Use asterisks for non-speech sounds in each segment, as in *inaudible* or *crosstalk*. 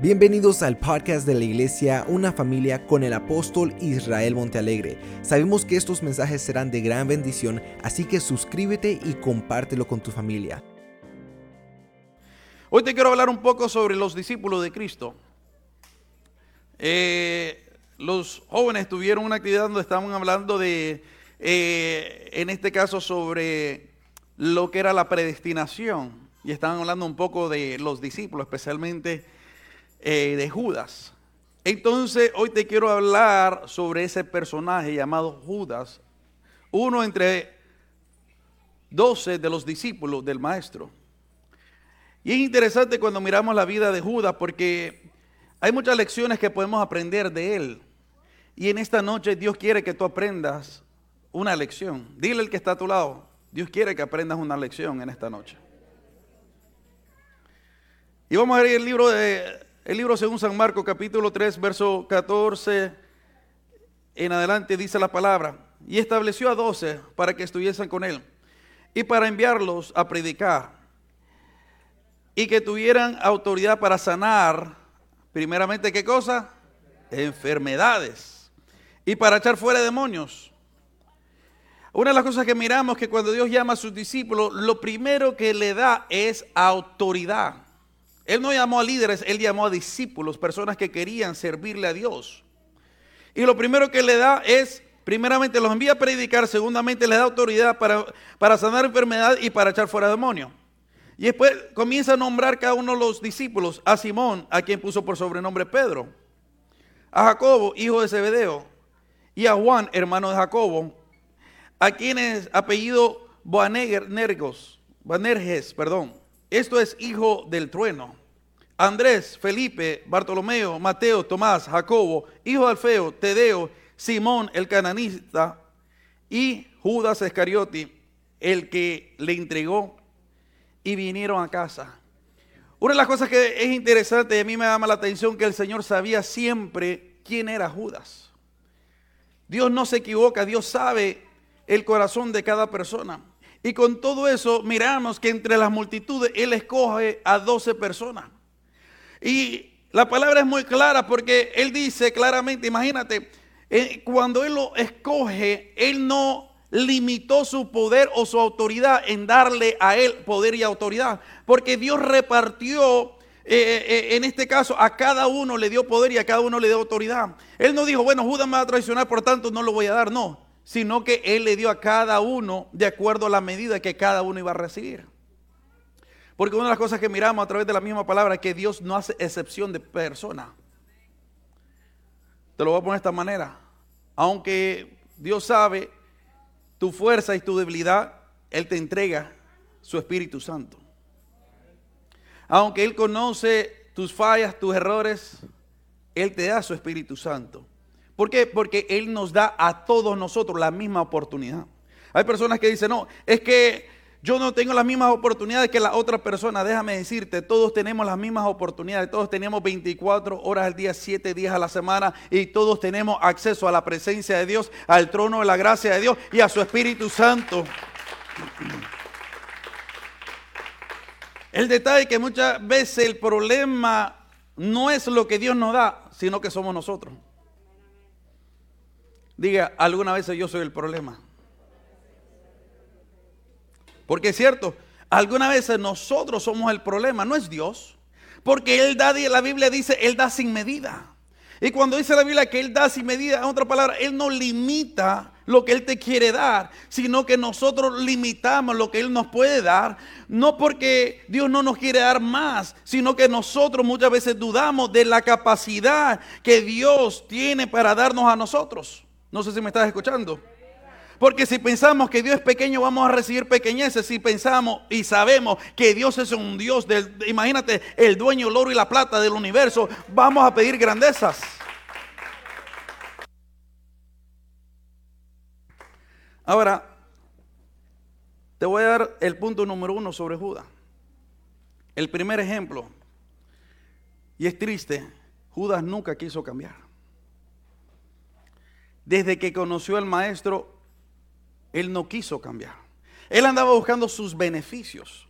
Bienvenidos al podcast de la iglesia Una familia con el apóstol Israel Montealegre. Sabemos que estos mensajes serán de gran bendición, así que suscríbete y compártelo con tu familia. Hoy te quiero hablar un poco sobre los discípulos de Cristo. Eh, los jóvenes tuvieron una actividad donde estaban hablando de, eh, en este caso, sobre lo que era la predestinación. Y estaban hablando un poco de los discípulos, especialmente eh, de Judas. Entonces, hoy te quiero hablar sobre ese personaje llamado Judas, uno entre doce de los discípulos del maestro. Y es interesante cuando miramos la vida de Judas porque hay muchas lecciones que podemos aprender de él. Y en esta noche Dios quiere que tú aprendas una lección. Dile al que está a tu lado, Dios quiere que aprendas una lección en esta noche. Y vamos a ver el libro de el libro según San Marcos capítulo 3, verso 14 en adelante dice la palabra, y estableció a doce para que estuviesen con él y para enviarlos a predicar y que tuvieran autoridad para sanar, primeramente, ¿qué cosa? Enfermedades y para echar fuera demonios. Una de las cosas que miramos que cuando Dios llama a sus discípulos, lo primero que le da es autoridad. Él no llamó a líderes, él llamó a discípulos, personas que querían servirle a Dios. Y lo primero que le da es, primeramente los envía a predicar, segundamente le da autoridad para, para sanar enfermedad y para echar fuera demonios. Y después comienza a nombrar cada uno de los discípulos, a Simón, a quien puso por sobrenombre Pedro, a Jacobo, hijo de Zebedeo, y a Juan, hermano de Jacobo, a quienes apellido Boanerges, Boanerges, perdón. Esto es hijo del trueno. Andrés, Felipe, Bartolomeo, Mateo, Tomás, Jacobo, hijo de Alfeo, Tedeo, Simón el cananista y Judas Iscariote, el que le entregó y vinieron a casa. Una de las cosas que es interesante y a mí me llama la atención que el Señor sabía siempre quién era Judas. Dios no se equivoca, Dios sabe el corazón de cada persona. Y con todo eso miramos que entre las multitudes Él escoge a 12 personas. Y la palabra es muy clara porque Él dice claramente, imagínate, eh, cuando Él lo escoge, Él no limitó su poder o su autoridad en darle a Él poder y autoridad. Porque Dios repartió eh, eh, en este caso, a cada uno le dio poder y a cada uno le dio autoridad. Él no dijo, bueno, Judas me va a traicionar, por tanto no lo voy a dar. No, sino que Él le dio a cada uno de acuerdo a la medida que cada uno iba a recibir. Porque una de las cosas que miramos a través de la misma palabra es que Dios no hace excepción de persona. Te lo voy a poner de esta manera. Aunque Dios sabe tu fuerza y tu debilidad, Él te entrega su Espíritu Santo. Aunque Él conoce tus fallas, tus errores, Él te da su Espíritu Santo. ¿Por qué? Porque Él nos da a todos nosotros la misma oportunidad. Hay personas que dicen, no, es que yo no tengo las mismas oportunidades que la otra persona. Déjame decirte, todos tenemos las mismas oportunidades. Todos tenemos 24 horas al día, 7 días a la semana y todos tenemos acceso a la presencia de Dios, al trono de la gracia de Dios y a su Espíritu Santo. El detalle es que muchas veces el problema no es lo que Dios nos da, sino que somos nosotros. Diga, alguna vez yo soy el problema. Porque es cierto, algunas veces nosotros somos el problema, no es Dios. Porque Él da, la Biblia dice, Él da sin medida. Y cuando dice la Biblia que Él da sin medida, en otra palabra, Él no limita lo que Él te quiere dar, sino que nosotros limitamos lo que Él nos puede dar, no porque Dios no nos quiere dar más, sino que nosotros muchas veces dudamos de la capacidad que Dios tiene para darnos a nosotros. No sé si me estás escuchando. Porque si pensamos que Dios es pequeño, vamos a recibir pequeñeces. Si pensamos y sabemos que Dios es un Dios, del, imagínate, el dueño del oro y la plata del universo, vamos a pedir grandezas. Ahora, te voy a dar el punto número uno sobre Judas. El primer ejemplo, y es triste, Judas nunca quiso cambiar. Desde que conoció al maestro, él no quiso cambiar. Él andaba buscando sus beneficios.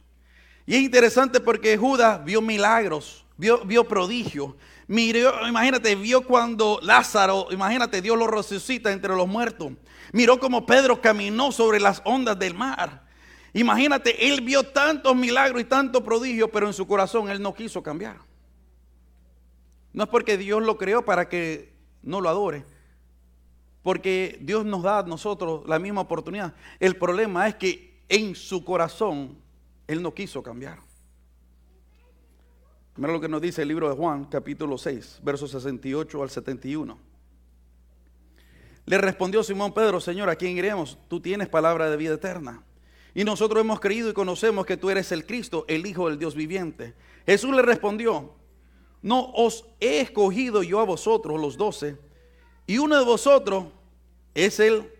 Y es interesante porque Judas vio milagros, vio, vio prodigio. Miró, imagínate, vio cuando Lázaro, imagínate, Dios lo resucita entre los muertos. Miró como Pedro caminó sobre las ondas del mar. Imagínate, él vio tantos milagros y tanto prodigio, pero en su corazón él no quiso cambiar. No es porque Dios lo creó para que no lo adore, porque Dios nos da a nosotros la misma oportunidad. El problema es que en su corazón él no quiso cambiar. Mira lo que nos dice el libro de Juan, capítulo 6, versos 68 al 71. Le respondió Simón Pedro, Señor, ¿a quién iremos? Tú tienes palabra de vida eterna. Y nosotros hemos creído y conocemos que tú eres el Cristo, el Hijo del Dios viviente. Jesús le respondió, no os he escogido yo a vosotros los doce, y uno de vosotros es el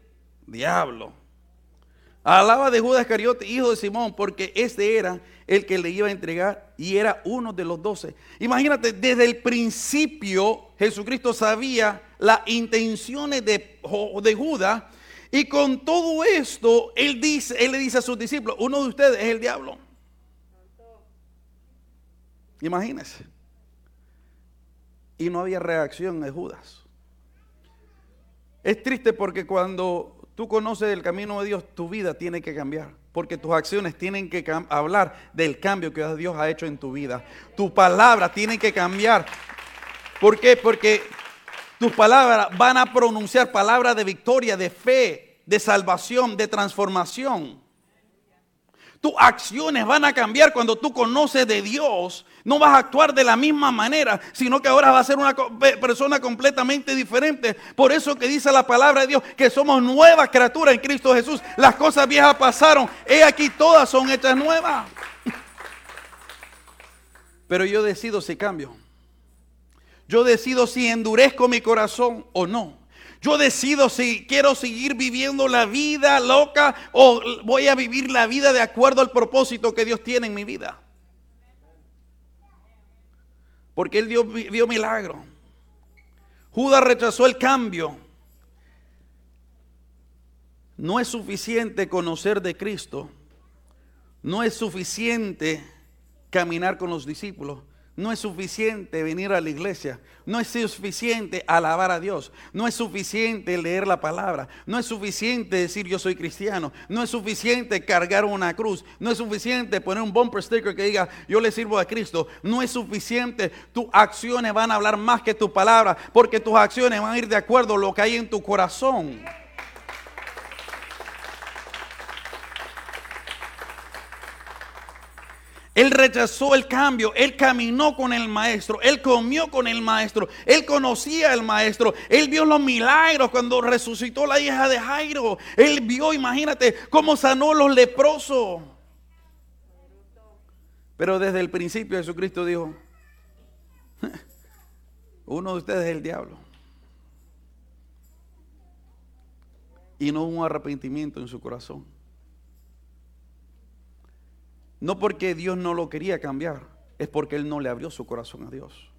diablo. Alaba de Judas Iscariote, hijo de Simón, porque este era el que le iba a entregar y era uno de los doce. Imagínate, desde el principio Jesucristo sabía las intenciones de, de Judas y con todo esto, él, dice, él le dice a sus discípulos, uno de ustedes es el diablo. Imagínense. Y no había reacción de Judas. Es triste porque cuando tú conoces el camino de Dios, tu vida tiene que cambiar. Porque tus acciones tienen que hablar del cambio que Dios ha hecho en tu vida. Tu palabra tiene que cambiar. ¿Por qué? Porque tus palabras van a pronunciar palabras de victoria, de fe, de salvación, de transformación. Tus acciones van a cambiar cuando tú conoces de Dios. No vas a actuar de la misma manera, sino que ahora vas a ser una persona completamente diferente. Por eso que dice la palabra de Dios que somos nuevas criaturas en Cristo Jesús. Las cosas viejas pasaron. He aquí todas son hechas nuevas. *laughs* Pero yo decido si cambio. Yo decido si endurezco mi corazón o no. Yo decido si quiero seguir viviendo la vida loca o voy a vivir la vida de acuerdo al propósito que Dios tiene en mi vida. Porque Él dio, vio milagro. Judas rechazó el cambio. No es suficiente conocer de Cristo. No es suficiente caminar con los discípulos. No es suficiente venir a la iglesia. No es suficiente alabar a Dios. No es suficiente leer la palabra. No es suficiente decir yo soy cristiano. No es suficiente cargar una cruz. No es suficiente poner un bumper sticker que diga yo le sirvo a Cristo. No es suficiente. Tus acciones van a hablar más que tu palabra. Porque tus acciones van a ir de acuerdo a lo que hay en tu corazón. Él rechazó el cambio, él caminó con el maestro, él comió con el maestro, él conocía al maestro, él vio los milagros cuando resucitó la hija de Jairo, él vio, imagínate, cómo sanó los leprosos. Pero desde el principio Jesucristo dijo, uno de ustedes es el diablo. Y no hubo arrepentimiento en su corazón. No porque Dios no lo quería cambiar, es porque Él no le abrió su corazón a Dios.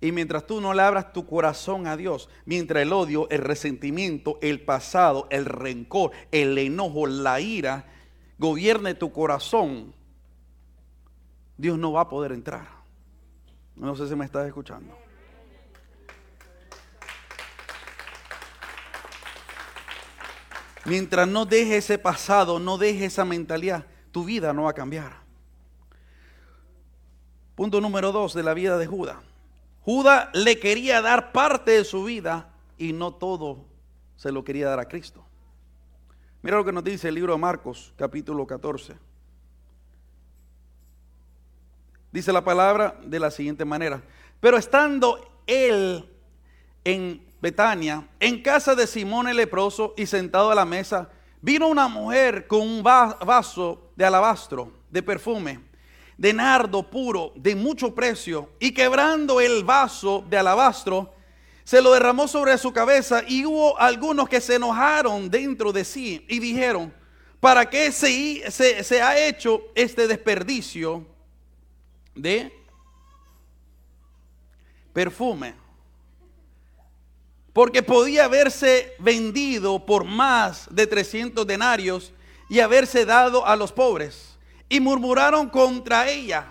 Y mientras tú no le abras tu corazón a Dios, mientras el odio, el resentimiento, el pasado, el rencor, el enojo, la ira, gobierne tu corazón, Dios no va a poder entrar. No sé si me estás escuchando. Mientras no deje ese pasado, no deje esa mentalidad, tu vida no va a cambiar. Punto número dos de la vida de Judas. Judas le quería dar parte de su vida y no todo se lo quería dar a Cristo. Mira lo que nos dice el libro de Marcos, capítulo 14. Dice la palabra de la siguiente manera. Pero estando él en Betania, en casa de Simón el leproso y sentado a la mesa, vino una mujer con un vaso de alabastro, de perfume, de nardo puro, de mucho precio, y quebrando el vaso de alabastro, se lo derramó sobre su cabeza y hubo algunos que se enojaron dentro de sí y dijeron, ¿para qué se, ha hecho este desperdicio de perfume? Porque podía haberse vendido por más de 300 denarios y haberse dado a los pobres. Y murmuraron contra ella.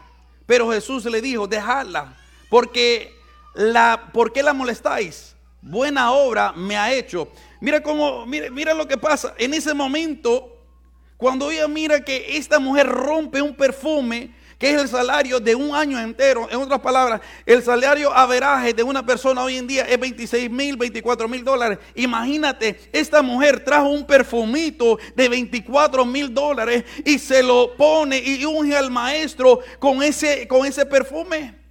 Pero Jesús le dijo, dejadla, porque la, ¿por qué la molestáis? Buena obra me ha hecho. Mira cómo, mira, mira lo que pasa. En ese momento, cuando ella mira que esta mujer rompe un perfume, que es el salario de un año entero. En otras palabras, el salario averaje de una persona hoy en día es 26 mil, 24 mil dólares. Imagínate, esta mujer trajo un perfumito de 24 mil dólares y se lo pone y unge al maestro con ese, con ese perfume.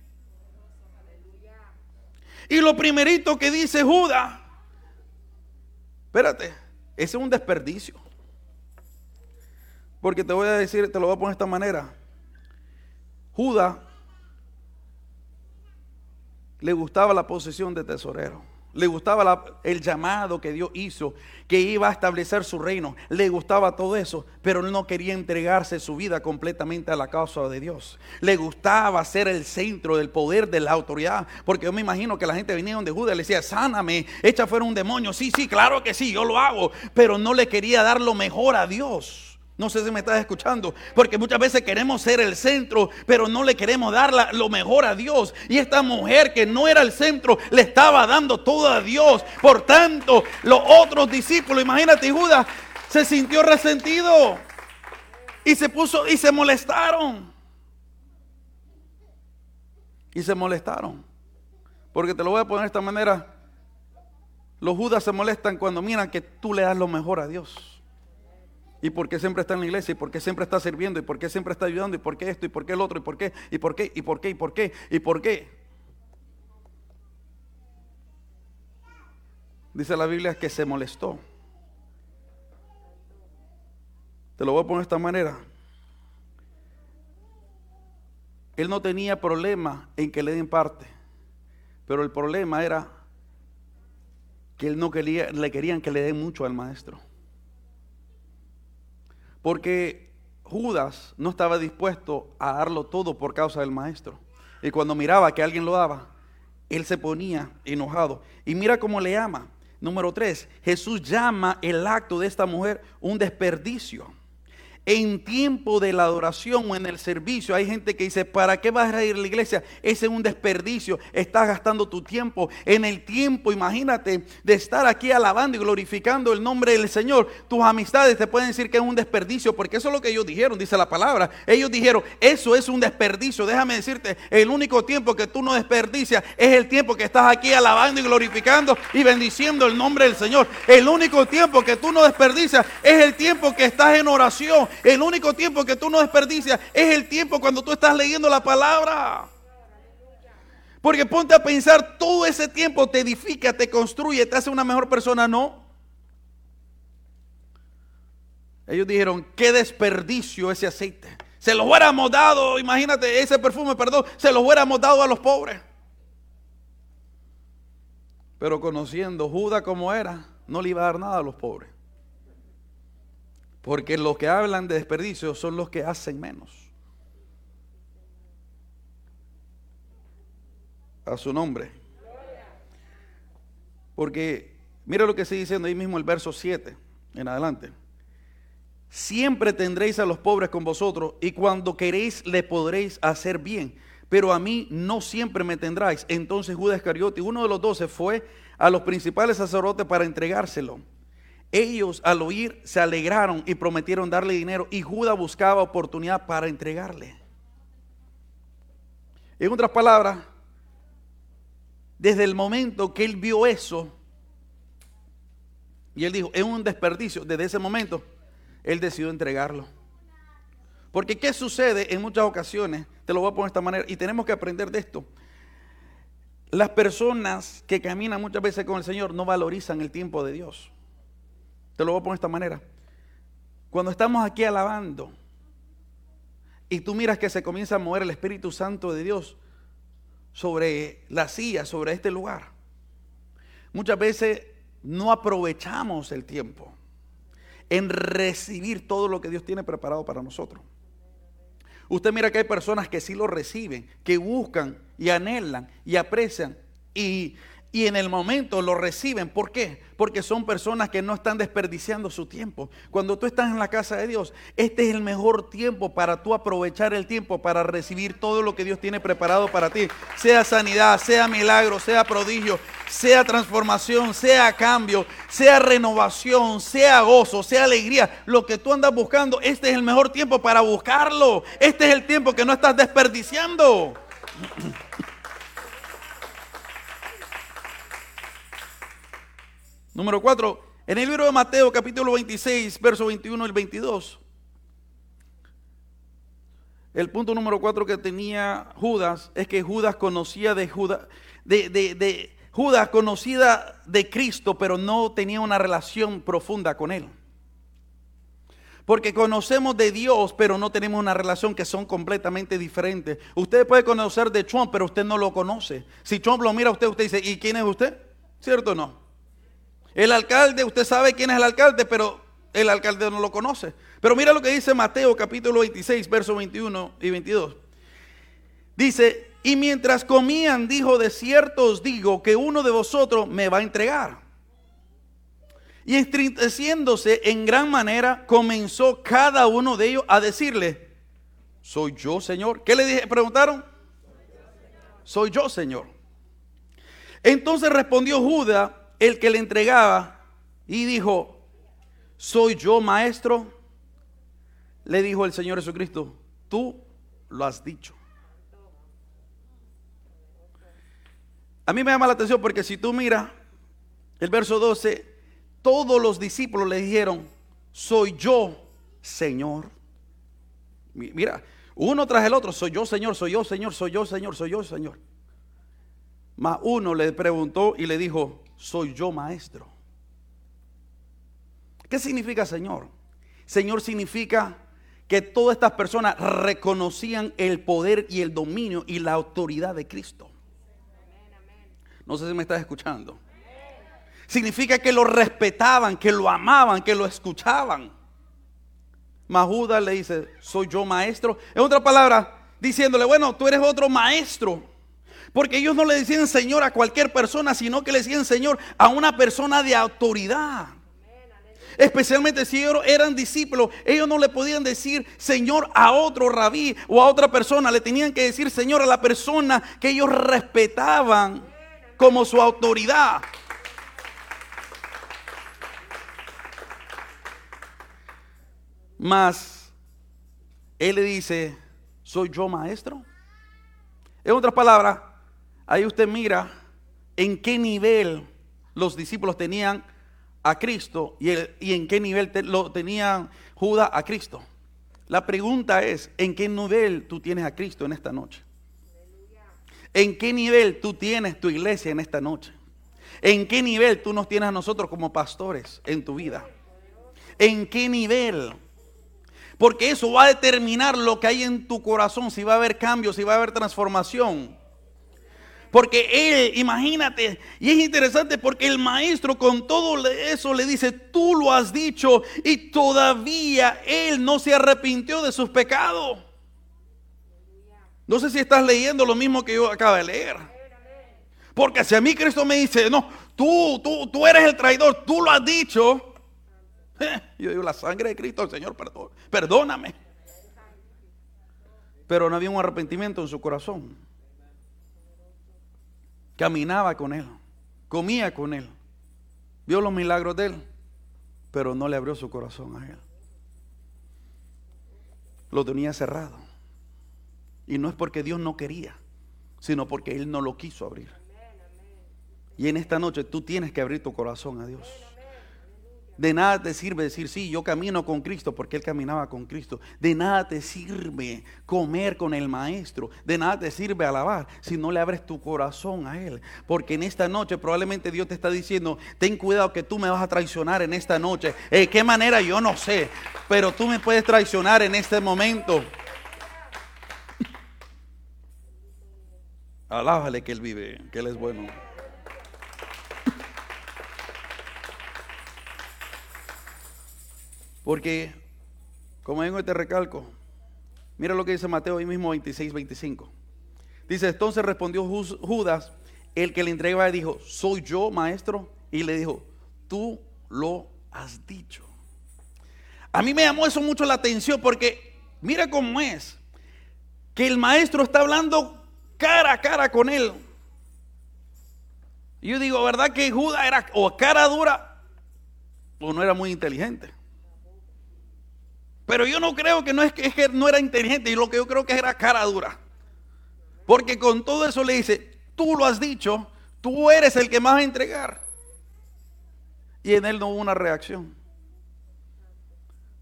Y lo primerito que dice Judas, espérate, ese es un desperdicio. Porque te voy a decir, te lo voy a poner de esta manera. Judas le gustaba la posesión de tesorero. Le gustaba el llamado que Dios hizo, que iba a establecer su reino. Le gustaba todo eso, pero él no quería entregarse su vida completamente a la causa de Dios. Le gustaba ser el centro del poder, de la autoridad. Porque yo me imagino que la gente venía donde Judas le decía, sáname, echa fuera un demonio. Sí, sí, claro que sí, yo lo hago. Pero no le quería dar lo mejor a Dios. No sé si me estás escuchando, porque muchas veces queremos ser el centro, pero no le queremos dar lo mejor a Dios. Y esta mujer que no era el centro, le estaba dando todo a Dios. Por tanto, los otros discípulos, imagínate, Judas se sintió resentido y se puso y se molestaron. Y se molestaron. Porque te lo voy a poner de esta manera. Los Judas se molestan cuando miran que tú le das lo mejor a Dios. ¿Y por qué siempre está en la iglesia? ¿Y por qué siempre está sirviendo? ¿Y por qué siempre está ayudando? ¿Y por qué esto? ¿Y por qué el otro? ¿Y por qué? ¿Y por qué? ¿Y por qué? ¿Y por qué? ¿Y por qué? Dice la Biblia que se molestó. Te lo voy a poner de esta manera. Él no tenía problema en que le den parte, pero el problema era que él no quería, le querían que le den mucho al maestro. Porque Judas no estaba dispuesto a darlo todo por causa del maestro. Y cuando miraba que alguien lo daba, él se ponía enojado. Y mira cómo le llama. Número tres, Jesús llama el acto de esta mujer un desperdicio en tiempo de la adoración o en el servicio. Hay gente que dice, ¿para qué vas a ir a la iglesia? Ese es un desperdicio. Estás gastando tu tiempo. En el tiempo, imagínate, de estar aquí alabando y glorificando el nombre del Señor. Tus amistades te pueden decir que es un desperdicio, porque eso es lo que ellos dijeron, dice la palabra. Ellos dijeron, eso es un desperdicio. Déjame decirte, el único tiempo que tú no desperdicias es el tiempo que estás aquí alabando y glorificando y bendiciendo el nombre del Señor. El único tiempo que tú no desperdicias es el tiempo que estás en oración el único tiempo que tú no desperdicias es el tiempo cuando tú estás leyendo la palabra. Porque ponte a pensar, todo ese tiempo te edifica, te construye, te hace una mejor persona, ¿no? Ellos dijeron, qué desperdicio ese aceite. Se lo hubiéramos dado, imagínate, ese perfume, perdón, se lo hubiéramos dado a los pobres. Pero conociendo Judas como era, no le iba a dar nada a los pobres. Porque los que hablan de desperdicio son los que hacen menos. A su nombre. Porque mira lo que sigue diciendo ahí mismo el verso 7 en adelante. Siempre tendréis a los pobres con vosotros y cuando queréis le podréis hacer bien. Pero a mí no siempre me tendráis. Entonces Judas Iscariote, uno de los doce, fue a los principales sacerdotes para entregárselo. Ellos al oír se alegraron y prometieron darle dinero y Judas buscaba oportunidad para entregarle. En otras palabras, desde el momento que él vio eso, y él dijo, es un desperdicio, desde ese momento, él decidió entregarlo. Porque ¿qué sucede en muchas ocasiones? Te lo voy a poner de esta manera, y tenemos que aprender de esto. Las personas que caminan muchas veces con el Señor no valorizan el tiempo de Dios. Te lo voy a poner de esta manera. Cuando estamos aquí alabando y tú miras que se comienza a mover el Espíritu Santo de Dios sobre la silla, sobre este lugar, muchas veces no aprovechamos el tiempo en recibir todo lo que Dios tiene preparado para nosotros. Usted mira que hay personas que sí lo reciben, que buscan y anhelan y aprecian y y en el momento lo reciben. ¿Por qué? Porque son personas que no están desperdiciando su tiempo. Cuando tú estás en la casa de Dios, este es el mejor tiempo para tú aprovechar el tiempo para recibir todo lo que Dios tiene preparado para ti. Sea sanidad, sea milagro, sea prodigio, sea transformación, sea cambio, sea renovación, sea gozo, sea alegría. Lo que tú andas buscando, este es el mejor tiempo para buscarlo. Este es el tiempo que no estás desperdiciando. *clears throat* Número 4, en el libro de Mateo capítulo 26, verso 21 y 22. El punto número 4 que tenía Judas es que Judas conocía de Judas, de, Judas conocida de Cristo, pero no tenía una relación profunda con él. Porque conocemos de Dios, pero no tenemos una relación que son completamente diferentes. Usted puede conocer de Trump, pero usted no lo conoce. Si Trump lo mira a usted, usted dice, ¿y quién es usted? ¿Cierto o no? El alcalde, usted sabe quién es el alcalde, pero el alcalde no lo conoce. Pero mira lo que dice Mateo capítulo 26, versos 21 y 22. Dice, y mientras comían, dijo, de cierto os digo que uno de vosotros me va a entregar. Y entristeciéndose en gran manera, comenzó cada uno de ellos a decirle, soy yo, Señor. ¿Qué le dije? preguntaron? Soy yo, Señor. Entonces respondió Judas el que le entregaba y dijo, soy yo maestro, le dijo el Señor Jesucristo, tú lo has dicho. A mí me llama la atención porque si tú miras el verso 12, todos los discípulos le dijeron, soy yo, Señor. Mira, uno tras el otro, soy yo, Señor, soy yo, Señor, soy yo, Señor, soy yo, Señor. Mas uno le preguntó y le dijo, soy yo maestro. ¿Qué significa Señor? Señor significa que todas estas personas reconocían el poder y el dominio y la autoridad de Cristo. No sé si me estás escuchando. Significa que lo respetaban, que lo amaban, que lo escuchaban. Mahuda le dice, soy yo maestro. En otra palabra, diciéndole, bueno, tú eres otro maestro. Porque ellos no le decían Señor a cualquier persona, sino que le decían Señor a una persona de autoridad. Especialmente si ellos eran discípulos, ellos no le podían decir Señor a otro rabí o a otra persona, le tenían que decir Señor a la persona que ellos respetaban como su autoridad. Mas él le dice, ¿soy yo maestro? En otras palabras, Ahí usted mira en qué nivel los discípulos tenían a Cristo y, en qué nivel lo tenían Judas a Cristo. La pregunta es, ¿en qué nivel tú tienes a Cristo en esta noche? ¿En qué nivel tú tienes tu iglesia en esta noche? ¿En qué nivel tú nos tienes a nosotros como pastores en tu vida? ¿En qué nivel? Porque eso va a determinar lo que hay en tu corazón, si va a haber cambios, si va a haber transformación. Porque él, imagínate, y es interesante porque el maestro con todo eso le dice, tú lo has dicho y todavía él no se arrepintió de sus pecados. No sé si estás leyendo lo mismo que yo acabo de leer. Porque si a mí Cristo me dice, no, tú, tú, tú eres el traidor, tú lo has dicho. *laughs* yo digo, la sangre de Cristo, Señor, perdón, perdóname. Pero no había un arrepentimiento en su corazón caminaba con él, comía con él, vio los milagros de él, pero no le abrió su corazón a él. Lo tenía cerrado. Y no es porque Dios no quería, sino porque Él no lo quiso abrir. Y en esta noche tú tienes que abrir tu corazón a Dios. De nada te sirve decir, sí, yo camino con Cristo porque Él caminaba con Cristo. De nada te sirve comer con el Maestro. De nada te sirve alabar si no le abres tu corazón a Él. Porque en esta noche probablemente Dios te está diciendo, ten cuidado que tú me vas a traicionar en esta noche. ¿De qué manera? Yo no sé. Pero tú me puedes traicionar en este momento. Alábale que Él vive, que Él es bueno. Porque, como vengo y te recalco, mira lo que dice Mateo ahí mismo 26, 25. Dice, entonces respondió Judas, el que le entregaba dijo, soy yo, maestro. Y le dijo, tú lo has dicho. A mí me llamó eso mucho la atención porque mira cómo es. Que el maestro está hablando cara a cara con él. Yo digo, ¿verdad que Judas era o cara dura o no era muy inteligente? Pero yo no creo que no es que, no era inteligente, y lo que yo creo que era cara dura. Porque con todo eso le dice, tú lo has dicho, tú eres el que más va a entregar. Y en él no hubo una reacción.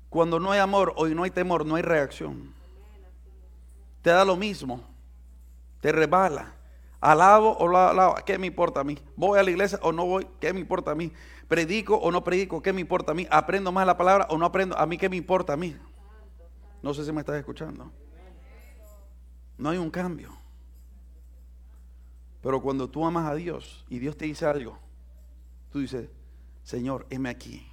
Cuando no hay amor o no hay temor, no hay reacción. Te da lo mismo. Te rebala. Alabo o lo alabo, ¿qué me importa a mí? ¿Voy a la iglesia o no voy? ¿Qué me importa a mí? ¿Predico o no predico? ¿Qué me importa a mí? ¿Aprendo más la palabra o no aprendo? ¿A mí qué me importa a mí? No sé si me estás escuchando. No hay un cambio. Pero cuando tú amas a Dios y Dios te dice algo, tú dices, Señor, heme aquí.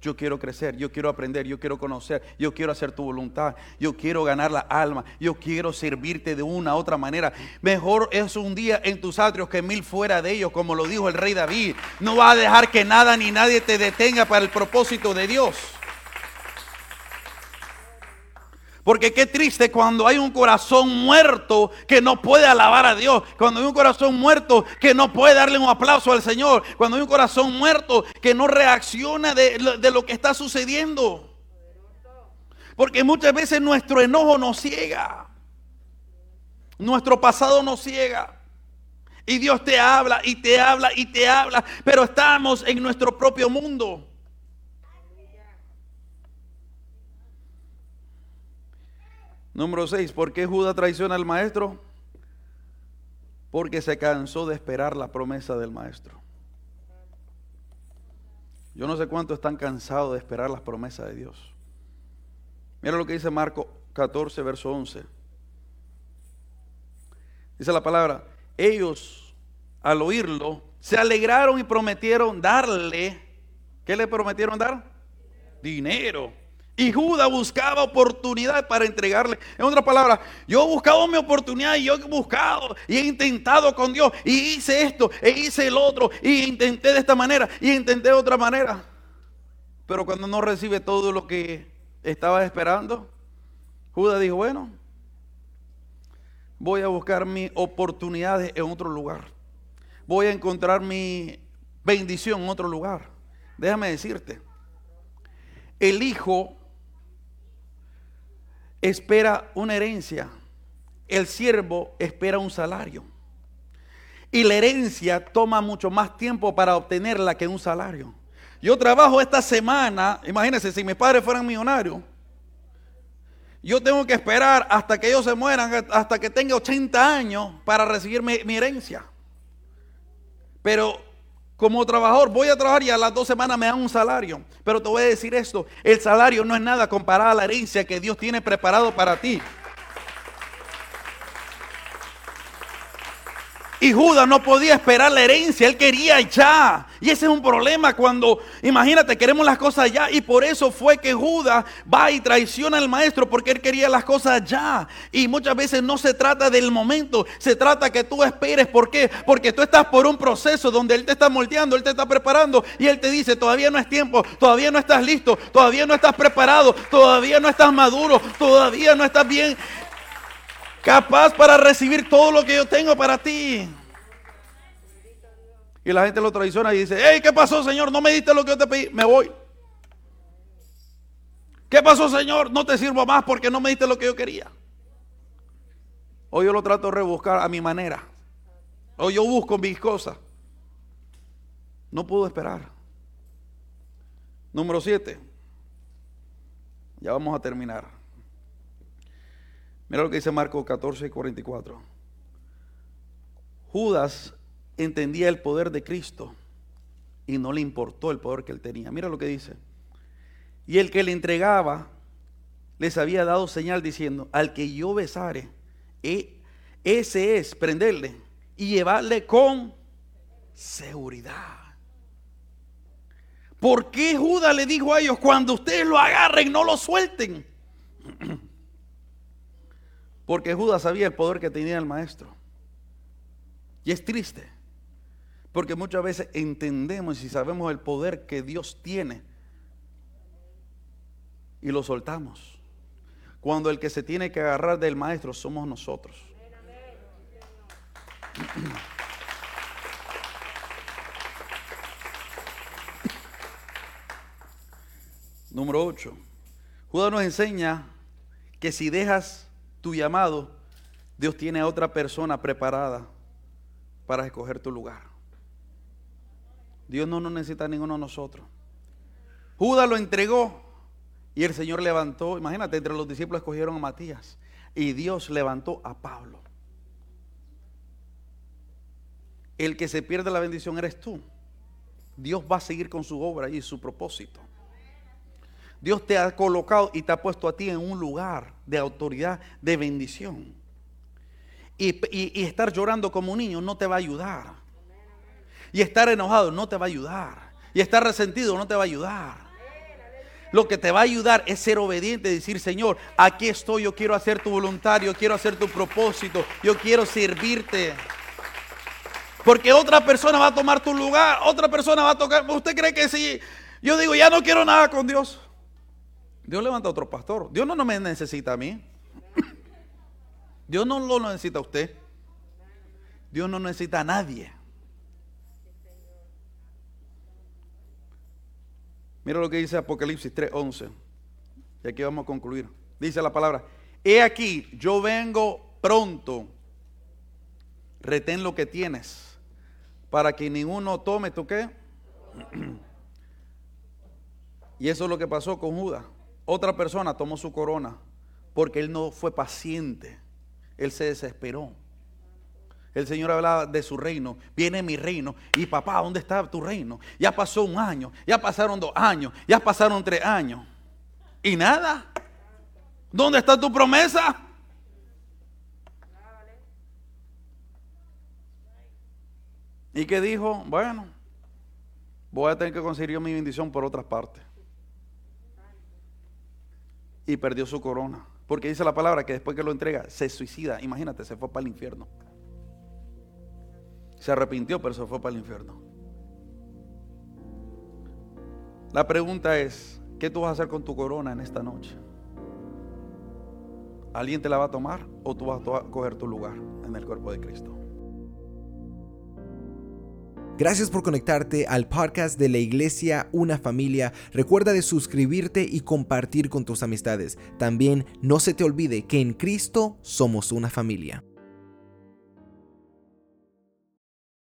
Yo quiero crecer, yo quiero aprender, yo quiero conocer, yo quiero hacer tu voluntad, yo quiero ganar la alma, yo quiero servirte de una u otra manera. Mejor es un día en tus atrios que mil fuera de ellos, como lo dijo el rey David. No va a dejar que nada ni nadie te detenga para el propósito de Dios. Porque qué triste cuando hay un corazón muerto que no puede alabar a Dios. Cuando hay un corazón muerto que no puede darle un aplauso al Señor. Cuando hay un corazón muerto que no reacciona de, lo que está sucediendo. Porque muchas veces nuestro enojo nos ciega. Nuestro pasado nos ciega. Y Dios te habla y te habla y te habla. Pero estamos en nuestro propio mundo. Número 6. ¿Por qué Judas traiciona al maestro? Porque se cansó de esperar la promesa del maestro. Yo no sé cuánto están cansados de esperar las promesas de Dios. Mira lo que dice Marco 14, verso 11. Dice la palabra, ellos al oírlo se alegraron y prometieron darle, ¿qué le prometieron dar? Dinero. Y Judas buscaba oportunidad para entregarle. En otras palabras, yo he buscado mi oportunidad y yo he buscado y he intentado con Dios y hice esto e hice el otro y intenté de esta manera y intenté de otra manera. Pero cuando no recibe todo lo que estaba esperando, Judas dijo, bueno, voy a buscar mis oportunidades en otro lugar. Voy a encontrar mi bendición en otro lugar. Déjame decirte, el hijo espera una herencia, el siervo espera un salario. Y la herencia toma mucho más tiempo para obtenerla que un salario. Yo trabajo esta semana, imagínense, si mis padres fueran millonarios, yo tengo que esperar hasta que ellos se mueran, hasta que tenga 80 años para recibir mi, mi herencia. Pero como trabajador, voy a trabajar y a las dos semanas me dan un salario. Pero te voy a decir esto, el salario no es nada comparado a la herencia que Dios tiene preparado para ti. Y Judas no podía esperar la herencia, él quería ya. Y ese es un problema cuando, imagínate, queremos las cosas ya. Y por eso fue que Judas va y traiciona al maestro porque él quería las cosas ya. Y muchas veces no se trata del momento, se trata que tú esperes. ¿Por qué? Porque tú estás por un proceso donde él te está moldeando, él te está preparando. Y él te dice, todavía no es tiempo, todavía no estás listo, todavía no estás preparado, todavía no estás maduro, todavía no estás bien capaz para recibir todo lo que yo tengo para ti. Y la gente lo traiciona y dice, hey, ¿qué pasó, Señor? No me diste lo que yo te pedí, me voy. ¿Qué pasó, Señor? No te sirvo más porque no me diste lo que yo quería. Hoy yo lo trato de rebuscar a mi manera. Hoy yo busco mis cosas. No puedo esperar. Número 7. Ya vamos a terminar. Mira lo que dice Marco 14 y 44. Judas entendía el poder de Cristo y no le importó el poder que él tenía. Mira lo que dice. Y el que le entregaba les había dado señal diciendo, al que yo besare, e, ese es prenderle y llevarle con seguridad. ¿Por qué Judas le dijo a ellos, cuando ustedes lo agarren, no lo suelten? *clears throat* Porque Judas sabía el poder que tenía el maestro. Y es triste, porque muchas veces entendemos y sabemos el poder que Dios tiene y lo soltamos. Cuando el que se tiene que agarrar del maestro somos nosotros. Número 8. Judas nos enseña que si dejas tu llamado, Dios tiene a otra persona preparada para escoger tu lugar. Dios no nos necesita a ninguno de nosotros. Judas lo entregó y el Señor levantó, imagínate, entre los discípulos escogieron a Matías y Dios levantó a Pablo. El que se pierde la bendición eres tú. Dios va a seguir con su obra y su propósito. Dios te ha colocado y te ha puesto a ti en un lugar de autoridad, de bendición. Y, estar llorando como un niño no te va a ayudar. Y estar enojado no te va a ayudar. Y estar resentido no te va a ayudar. Lo que te va a ayudar es ser obediente, decir, Señor, aquí estoy, yo quiero hacer tu voluntad, yo quiero hacer tu propósito, yo quiero servirte. Porque otra persona va a tomar tu lugar, otra persona va a tocar. ¿Usted cree que si yo digo, ya no quiero nada con Dios? Dios levanta a otro pastor. Dios no, no me necesita a mí. Dios no lo necesita a usted. Dios no necesita a nadie. Mira lo que dice Apocalipsis 3:11. Y aquí vamos a concluir. Dice la palabra, he aquí, yo vengo pronto. Retén lo que tienes para que ninguno tome tu qué. *clears throat* y eso es lo que pasó con Judas. Otra persona tomó su corona porque él no fue paciente. Él se desesperó. El Señor hablaba de su reino. Viene mi reino. Y papá, ¿dónde está tu reino? Ya pasó un año. Ya pasaron dos años. Ya pasaron tres años. Y nada. ¿Dónde está tu promesa? Y que dijo, bueno, voy a tener que conseguir mi bendición por otras partes y perdió su corona. Porque dice la palabra que después que lo entrega, se suicida. Imagínate, se fue para el infierno. Se arrepintió, pero se fue para el infierno. La pregunta es, ¿qué tú vas a hacer con tu corona en esta noche? ¿Alguien te la va a tomar o tú vas a coger tu lugar en el cuerpo de Cristo? Gracias por conectarte al podcast de la iglesia Una Familia. Recuerda de suscribirte y compartir con tus amistades. También no se te olvide que en Cristo somos una familia.